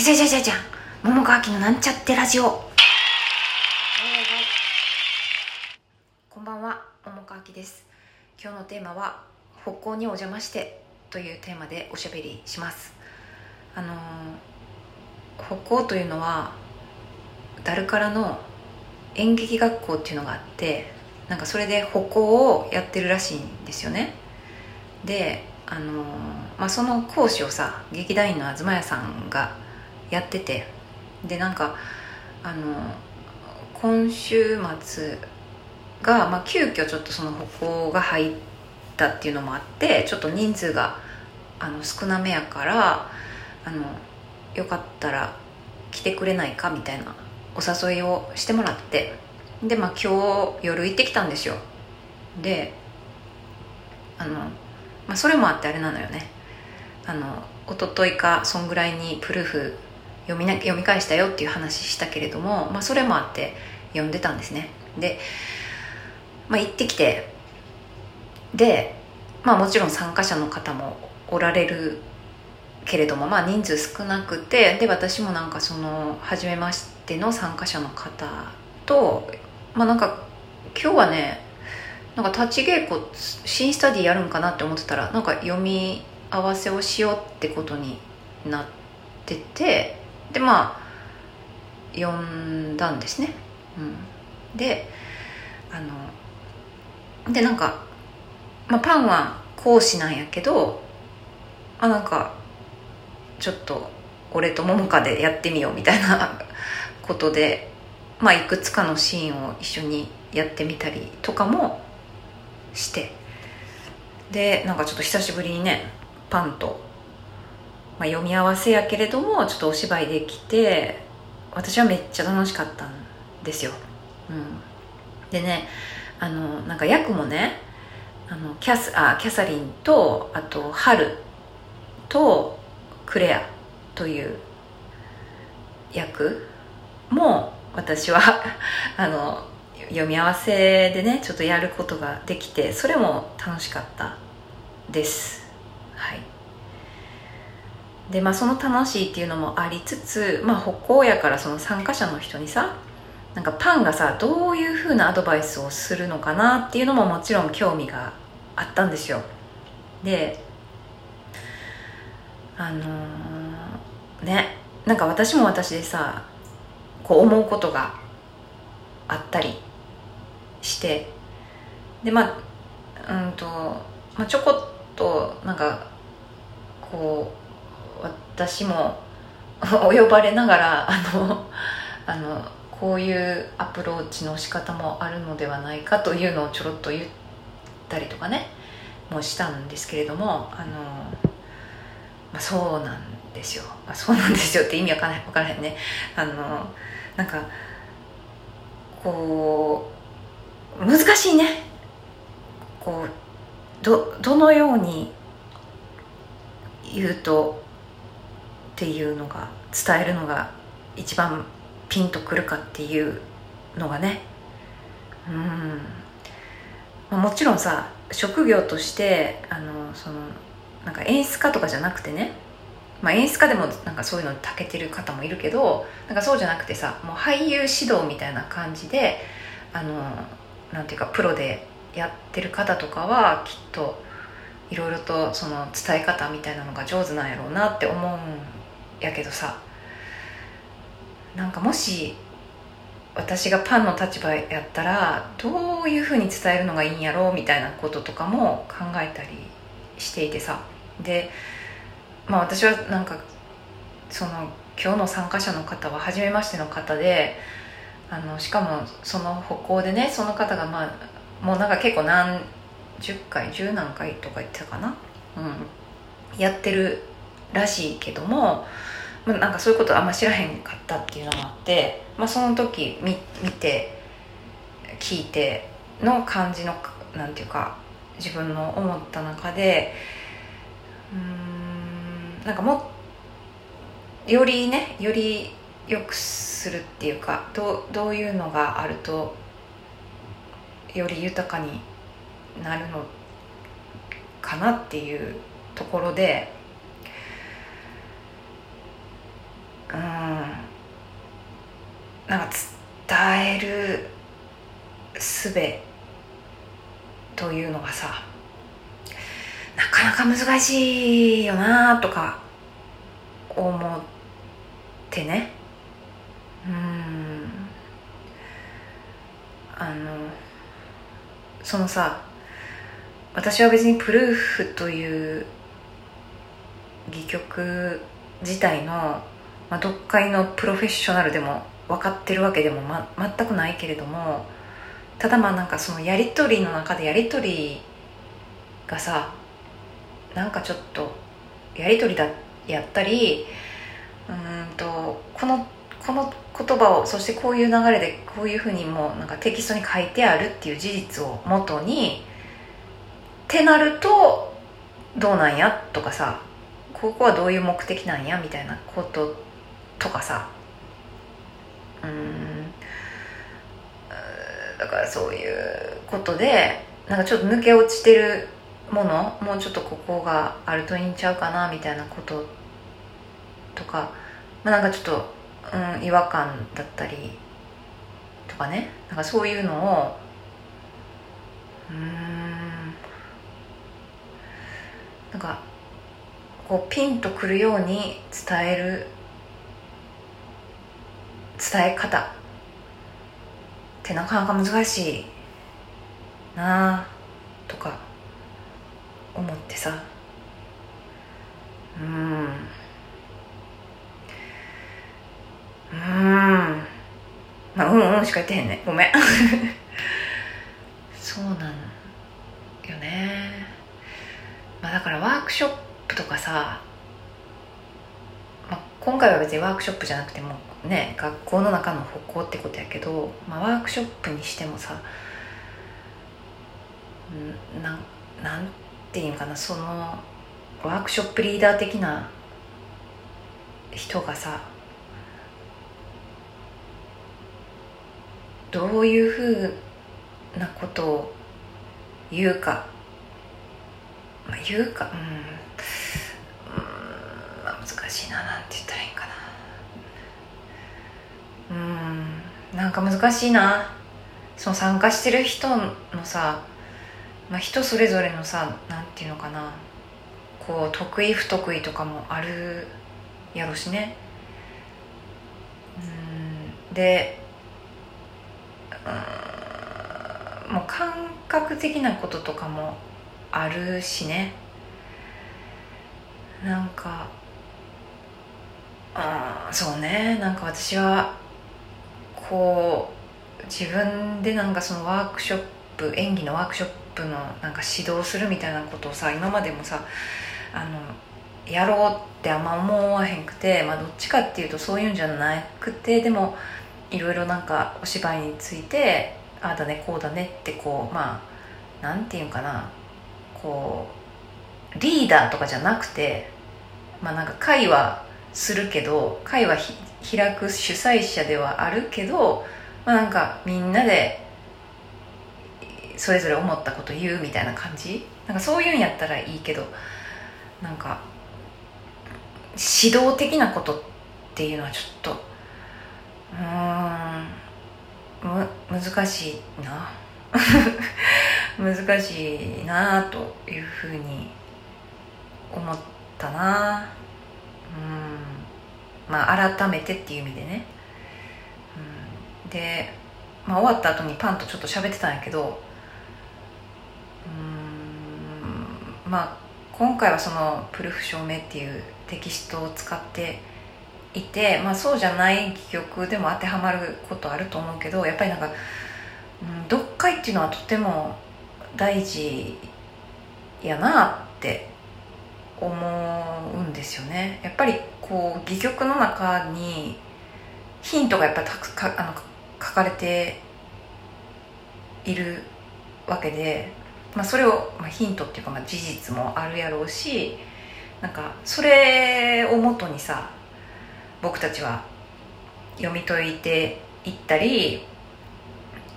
じゃじゃじゃじゃん。桃川きのなんちゃってラジオ。こんばんは桃川きです。今日のテーマは北港にお邪魔してというテーマでおしゃべりします。あのー北港というのはダルカラの演劇学校っていうのがあってなんかそれで歩行をやってるらしいんですよね。であのまあ、その講師をさ劇団員の東谷さんがやってて。でなんかあの今週末が、まあ、急遽ちょっとその歩行が入ったっていうのもあってちょっと人数があの少なめやからあのよかったら来てくれないかみたいなお誘いをしてもらって。でまあ今日夜行ってきたんですよ。であの、まあ、それもあってあれなのよね。あの一昨日かそんぐらいにプルーフ読みな読み返したよっていう話したけれども、まあ、それもあって読んでたんですね。で、まあ、行ってきてで、まあ、もちろん参加者の方もおられるけれども、まあ、人数少なくてで私もなんかその初めましての参加者の方とまあなんか今日はねなんか立ち稽古新スタディやるんかなって思ってたらなんか読み合わせをしようってことになっててでまあ読んだんですね、うん、であのでなんか、まあ、パンは講師なんやけどあなんかちょっと俺と桃香でやってみようみたいな ことで、まあ、いくつかのシーンを一緒にやってみたりとかもして。でなんかちょっと久しぶりにねパンと、まあ、読み合わせやけれどもちょっとお芝居できて私はめっちゃ楽しかったんですよ、うん、でねあのなんか役もねあのキャスあキャサリンとあとハルとクレアという役も私は あの読み合わせでねちょっとやることができてそれも楽しかったです。はい。でまあその楽しいっていうのもありつつまあ北高やからその参加者の人にさなんかパンがさどういうふうなアドバイスをするのかなっていうのももちろん興味があったんですよ。であのー、ねなんか私も私でさこう思うことがあったりしてでまあうんと、まあ、ちょこっとなんかこう私も 及ばれながら あのあのこういうアプローチの仕方もあるのではないかというのをちょろっと言ったりとかねもしたんですけれどもあの、まあ、そうなんですよ、まあ、そうなんですよって意味わからない分からへんね。あのなんかこう難しいね。こうどどのように言うとっていうのが伝えるのが一番ピンとくるかっていうのがね。うん。もちろんさ職業としてあのそのなんか演出家とかじゃなくてね、まあ、演出家でもなんかそういうのに長けてる方もいるけどなんかそうじゃなくてさもう俳優指導みたいな感じであのなんていうかプロでやってる方とかはきっといろいろとその伝え方みたいなのが上手なんやろうなって思うんやけどさなんかもし私がパンの立場やったらどういうふうに伝えるのがいいんやろうみたいなこととかも考えたりしていてさ。でまあ私はなんかその今日の参加者の方は初めましての方であのしかもその歩行でねその方がまあもうなんか結構何十回十何回とか言ってたかな、うん、やってるらしいけども、まあ、なんかそういうことあんま知らへんかったっていうのもあって、まあ、その時見見て聞いての感じのなんていうか自分の思った中でうんなんかもよりねより良くするっていうかどどういうのがあるとより豊かになるのかなっていうところでうんなんか伝える術というのがさなかなか難しいよなとか思ってね。うん。あのそのさ私は別にプルーフという戯曲自体の、まあ、読解のプロフェッショナルでも分かってるわけでも、ま、全くないけれどもただまあなんかそのやり取りの中でやり取りがさなんかちょっとやり取りだやったりうんとこのこの言葉をそしてこういう流れでこういうふうにもなんかテキストに書いてあるっていう事実をもとにってなるとどうなんやとかさここはどういう目的なんやみたいなこととかさ。うん。だからそういうことでなんかちょっと抜け落ちてるものもうちょっとここがあるといいんちゃうかなみたいなこととか、まあ、なんかちょっと、うん、違和感だったりとかね。なんかそういうのをうん。なんかこうピンとくるように伝える伝え方。ってなかなか難しい。なあとか思ってさ。うん。うん。まあうんうんしか言ってへんね。ごめん。そうなんよね。まあだからワークショップとかさ、今回は別にワークショップじゃなくてもね学校の中の歩行ってことやけど、まあ、ワークショップにしてもさなんなんていうかなそのワークショップリーダー的な人がさどういうふうなことを言うか、まあ、言うかうん、難しいななんて言ったらいいかな。うんなんか難しいな。その参加してる人のさ、まあ、人それぞれのさなんていうのかな。こう得意不得意とかもあるやろしね。うんでうんもう感覚的なこととかもあるしね。なんかあそうね。なんか私はこう自分でなんかそのワークショップ演技のワークショップのなんか指導するみたいなことをさ今までもさあのやろうってあんま思わへんくて、まあ、どっちかっていうとそういうんじゃなくてでもいろいろなんかお芝居についてああだねこうだねってこうまあなんていうかなこうリーダーとかじゃなくてまあなんか会話するけど会話開く主催者ではあるけど、まあ、なんかみんなでそれぞれ思ったこと言うみたいな感じ？なんかそういうんやったらいいけどなんか指導的なことっていうのはちょっとうんむ難しいな。難しいなというふうに思ったな。うん。まあ改めてっていう意味でね、うん、で、まあ、終わった後にパンとちょっと喋ってたんやけどうん。まあ今回はそのプルフ証明っていうテキストを使っていて、まあ、そうじゃない戯曲でも当てはまることあると思うけどやっぱりなんか、うん、読解っていうのはとても大事やなって思うんですよね。やっぱりこう戯曲の中にヒントがやっぱたくかあの書かれているわけで、まあ、それを、まあ、ヒントっていうか、まあ、事実もあるやろうしなんかそれをもとにさ僕たちは読み解いていったり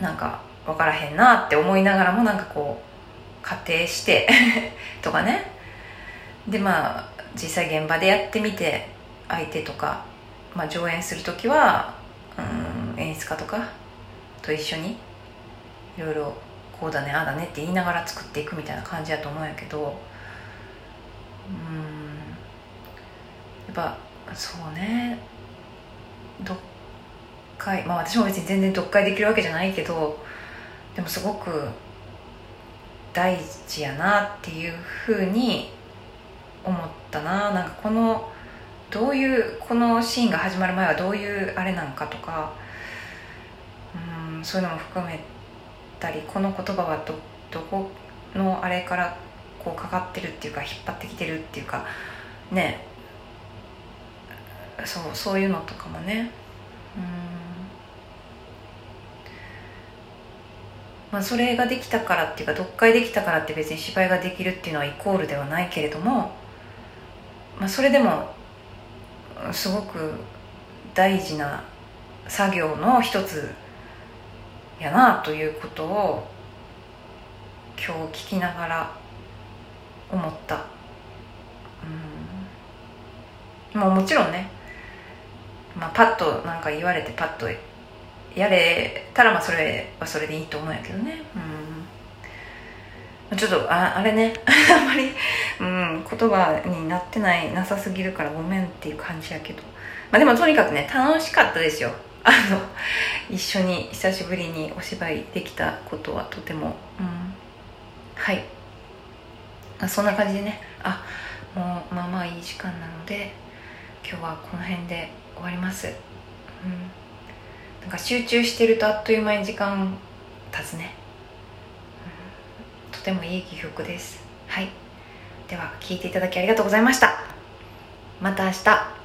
なんか分からへんなって思いながらもなんかこう仮定して とかね。でまあ実際現場でやってみて相手とか、まあ、上演する時はうん演出家とかと一緒にいろいろこうだねああだねって言いながら作っていくみたいな感じやと思うんやけどうんやっぱそうね読解まあ私も別に全然読解できるわけじゃないけどでもすごく大事やなっていうふうに思ったな。なんかこのどういうこのシーンが始まる前はどういうあれなんかとかうんそういうのも含めたりこの言葉はどどこのあれからこうかかってるっていうか引っ張ってきてるっていうかね。そうそういうのとかもね。うん。まあそれができたからっていうか読解できたからって別に芝居ができるっていうのはイコールではないけれども、まあ、それでもすごく大事な作業の一つやなということを今日聞きながら思った。うん。もうもちろんね、まあ、パッとなんか言われてパッとやれたらまあそれはそれでいいと思うんやけどね。うん。ちょっとああれね。あんまり、うん、言葉になってないなさすぎるからごめんっていう感じやけど。まあでもとにかくね楽しかったですよ。あの一緒に久しぶりにお芝居できたことはとても、うん、はい。あそんな感じでね。あもうまあまあいい時間なので今日はこの辺で終わります、うん、なんか集中してるとあっという間に時間経つね、てもいい戯曲です。はい。では聞いていただきありがとうございました。また明日。